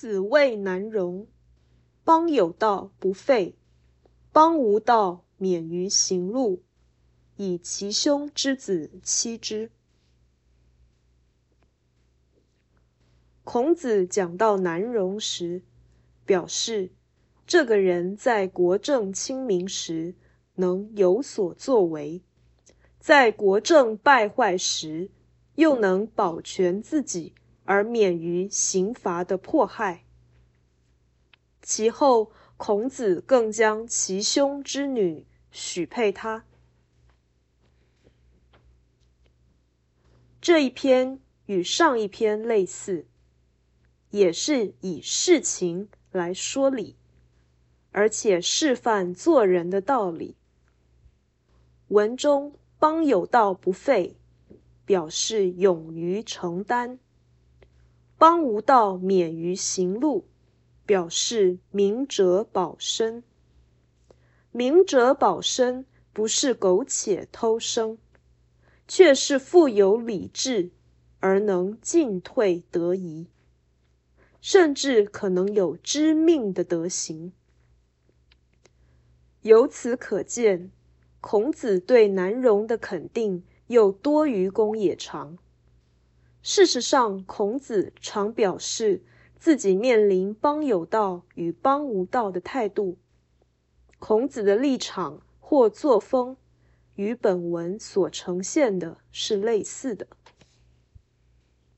子谓难容：“邦有道不废，邦无道免于行路，以其兄之子欺之。”孔子讲到难容时，表示这个人在国政清明时能有所作为，在国政败坏时又能保全自己。而免于刑罚的迫害。其后，孔子更将其兄之女许配他。这一篇与上一篇类似，也是以事情来说理，而且示范做人的道理。文中“邦有道不废”，表示勇于承担。邦无道免于行路，表示明哲保身。明哲保身不是苟且偷生，却是富有理智而能进退得宜，甚至可能有知命的德行。由此可见，孔子对南容的肯定又多于公冶长。事实上，孔子常表示自己面临邦有道与邦无道的态度。孔子的立场或作风与本文所呈现的是类似的。